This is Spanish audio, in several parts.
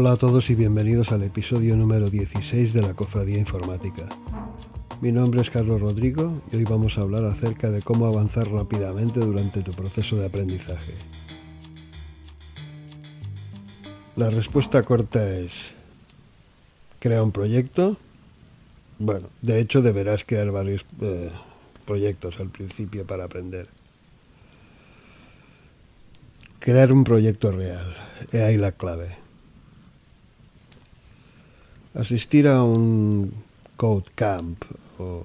Hola a todos y bienvenidos al episodio número 16 de la Cofradía Informática. Mi nombre es Carlos Rodrigo y hoy vamos a hablar acerca de cómo avanzar rápidamente durante tu proceso de aprendizaje. La respuesta corta es, crea un proyecto. Bueno, de hecho deberás crear varios eh, proyectos al principio para aprender. Crear un proyecto real, es ahí la clave. Asistir a un code camp o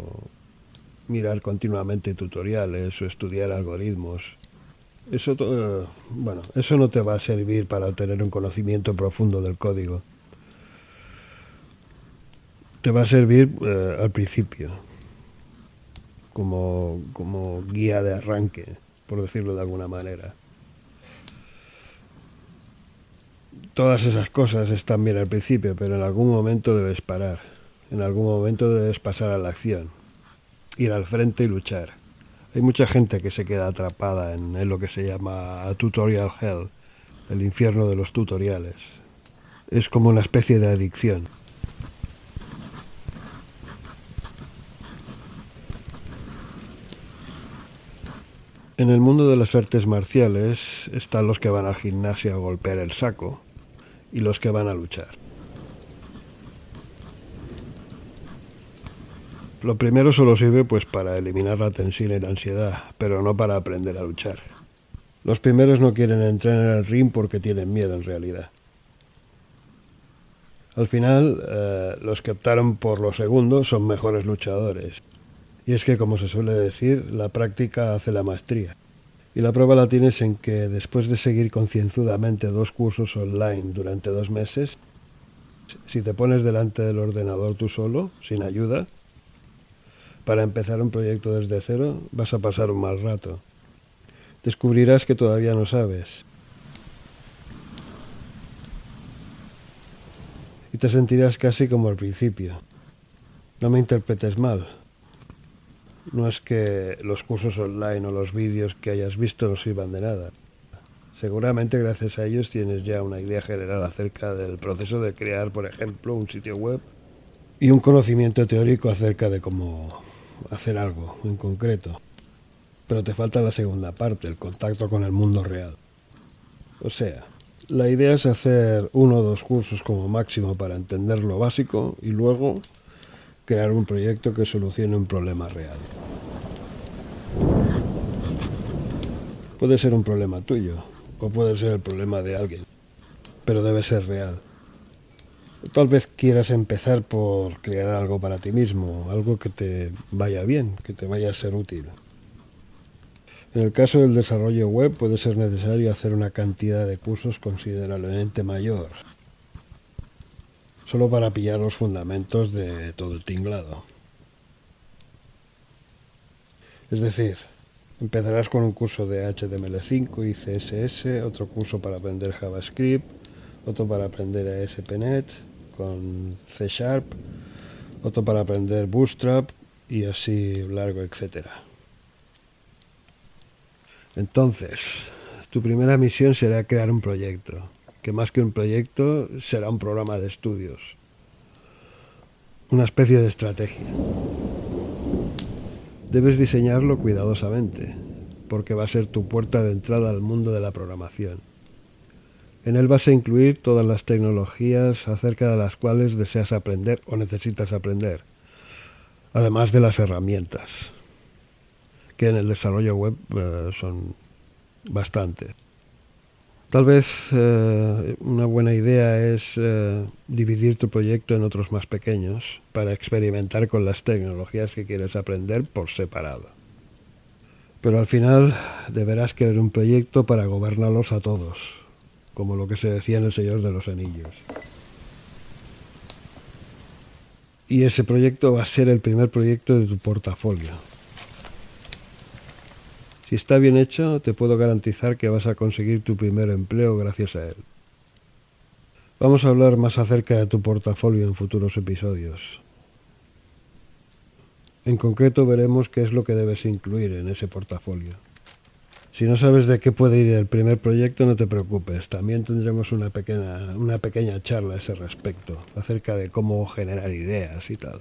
mirar continuamente tutoriales o estudiar algoritmos. Eso, bueno, eso no te va a servir para obtener un conocimiento profundo del código. Te va a servir eh, al principio, como, como guía de arranque, por decirlo de alguna manera. Todas esas cosas están bien al principio, pero en algún momento debes parar. En algún momento debes pasar a la acción. Ir al frente y luchar. Hay mucha gente que se queda atrapada en, lo que se llama tutorial hell, el infierno de los tutoriales. Es como una especie de adicción. En el mundo de las artes marciales están los que van al gimnasio a golpear el saco, y los que van a luchar. Lo primero solo sirve pues para eliminar la tensión y la ansiedad, pero no para aprender a luchar. Los primeros no quieren entrar en el ring porque tienen miedo en realidad. Al final, eh, los que optaron por lo segundo son mejores luchadores. Y es que, como se suele decir, la práctica hace la maestría. Y la prueba la tienes en que después de seguir concienzudamente dos cursos online durante dos meses, si te pones delante del ordenador tú solo, sin ayuda, para empezar un proyecto desde cero, vas a pasar un mal rato. Descubrirás que todavía no sabes. Y te sentirás casi como al principio. No me interpretes mal no es que los cursos online o los vídeos que hayas visto no sirvan de nada. Seguramente gracias a ellos tienes ya una idea general acerca del proceso de crear, por ejemplo, un sitio web y un conocimiento teórico acerca de cómo hacer algo en concreto. Pero te falta la segunda parte, el contacto con el mundo real. O sea, la idea es hacer uno o dos cursos como máximo para entender lo básico y luego crear un proyecto que solucione un problema real. Puede ser un problema tuyo o puede ser el problema de alguien, pero debe ser real. Tal vez quieras empezar por crear algo para ti mismo, algo que te vaya bien, que te vaya a ser útil. En el caso del desarrollo web puede ser necesario hacer una cantidad de cursos considerablemente mayor, solo para pillar los fundamentos de todo el tinglado. Es decir, empezarás con un curso de HTML5 y CSS, otro curso para aprender JavaScript, otro para aprender ASP.NET con C Sharp, otro para aprender Bootstrap y así largo, etcétera. Entonces, tu primera misión será crear un proyecto que más que un proyecto será un programa de estudios, una especie de estrategia. Debes diseñarlo cuidadosamente, porque va a ser tu puerta de entrada al mundo de la programación. En él vas a incluir todas las tecnologías acerca de las cuales deseas aprender o necesitas aprender, además de las herramientas, que en el desarrollo web eh, son bastantes. Tal vez eh, una buena idea es eh, dividir tu proyecto en otros más pequeños para experimentar con las tecnologías que quieres aprender por separado. Pero al final deberás querer un proyecto para gobernarlos a todos, como lo que se decía en El Señor de los Anillos. Y ese proyecto va a ser el primer proyecto de tu portafolio. Si está bien hecho, te puedo garantizar que vas a conseguir tu primer empleo gracias a él. Vamos a hablar más acerca de tu portafolio en futuros episodios. En concreto veremos qué es lo que debes incluir en ese portafolio. Si no sabes de qué puede ir el primer proyecto, no te preocupes. También tendremos una pequeña, una pequeña charla a ese respecto, acerca de cómo generar ideas y tal.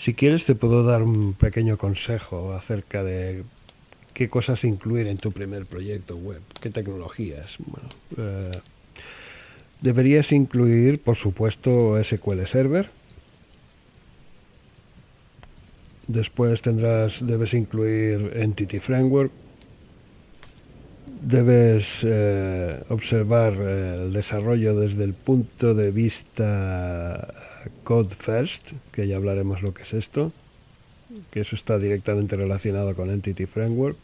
Si quieres te puedo dar un pequeño consejo acerca de qué cosas incluir en tu primer proyecto web, qué tecnologías. Eh, deberías incluir, por supuesto, SQL Server. Después tendrás, debes incluir Entity Framework. Debes eh, observar el desarrollo desde el punto de vista Code First, que ya hablaremos lo que es esto, que eso está directamente relacionado con Entity Framework.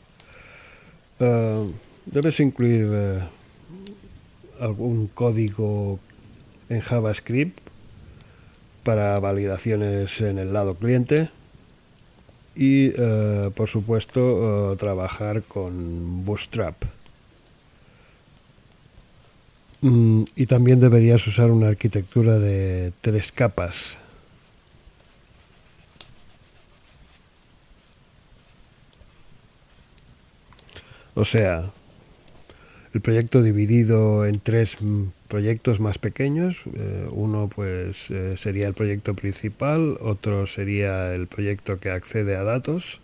Uh, debes incluir uh, algún código en JavaScript para validaciones en el lado cliente y uh, por supuesto trabajar con Bootstrap. Mm, y también deberías usar una arquitectura de tres capas. O sea, el proyecto dividido en tres mm, proyectos más pequeños. Eh, uno pues eh, sería el proyecto principal, otro sería el proyecto que accede a datos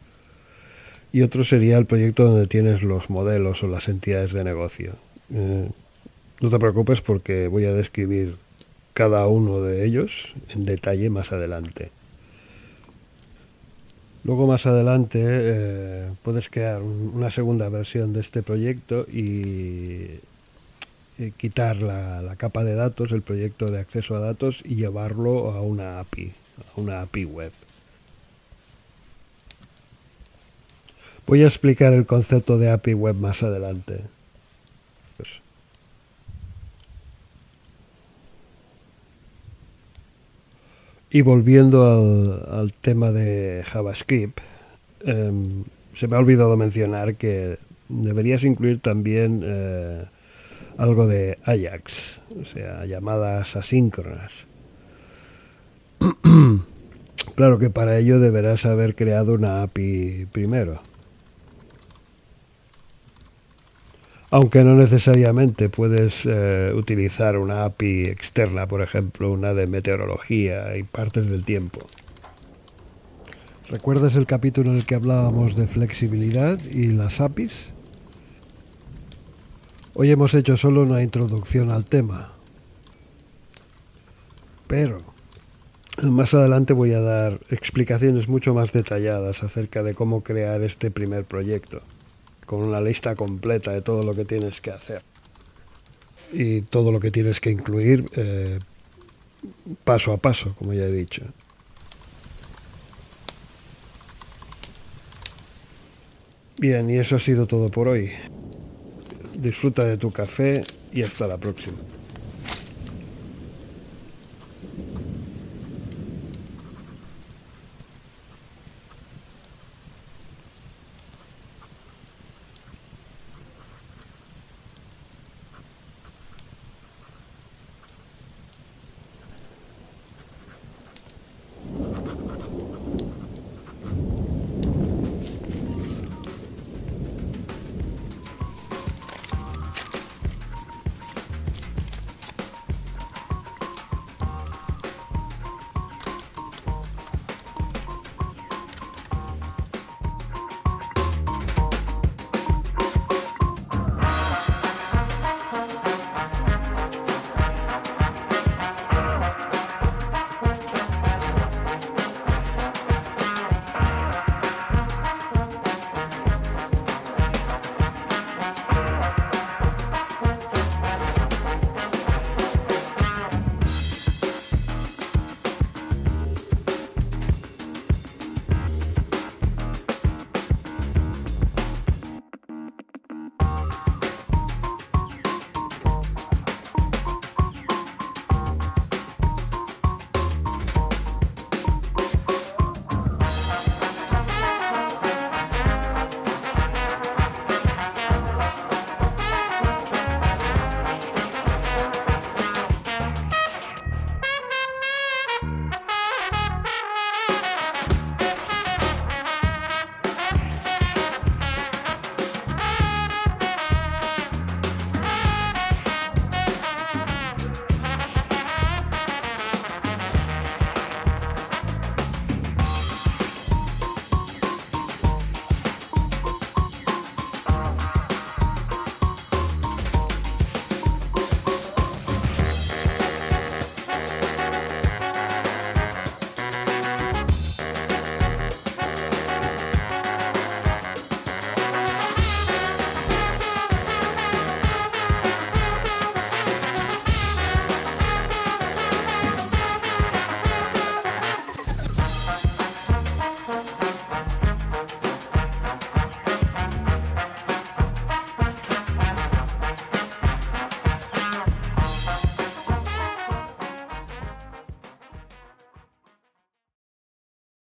y otro sería el proyecto donde tienes los modelos o las entidades de negocio. Eh, no te preocupes porque voy a describir cada uno de ellos en detalle más adelante. Luego más adelante eh, puedes crear una segunda versión de este proyecto y, quitar la, capa de datos, el proyecto de acceso a datos y llevarlo a una API, a una API web. Voy a explicar el concepto de API web más adelante. Y volviendo al, tema de JavaScript, em, se me ha olvidado mencionar que deberías incluir también eh, algo de Ajax, o sea, llamadas asíncronas. claro que para ello deberás haber creado una API primero. Aunque no necesariamente puedes eh, utilizar una API externa, por ejemplo, una de meteorología y partes del tiempo. ¿Recuerdas el capítulo en el que hablábamos de flexibilidad y las APIs? Hoy hemos hecho solo una introducción al tema. Pero más adelante voy a dar explicaciones mucho más detalladas acerca de cómo crear este primer proyecto con una lista completa de todo lo que tienes que hacer y todo lo que tienes que incluir eh, paso a paso, como ya he dicho. Bien, y eso ha sido todo por hoy. Disfruta de tu café y hasta la próxima.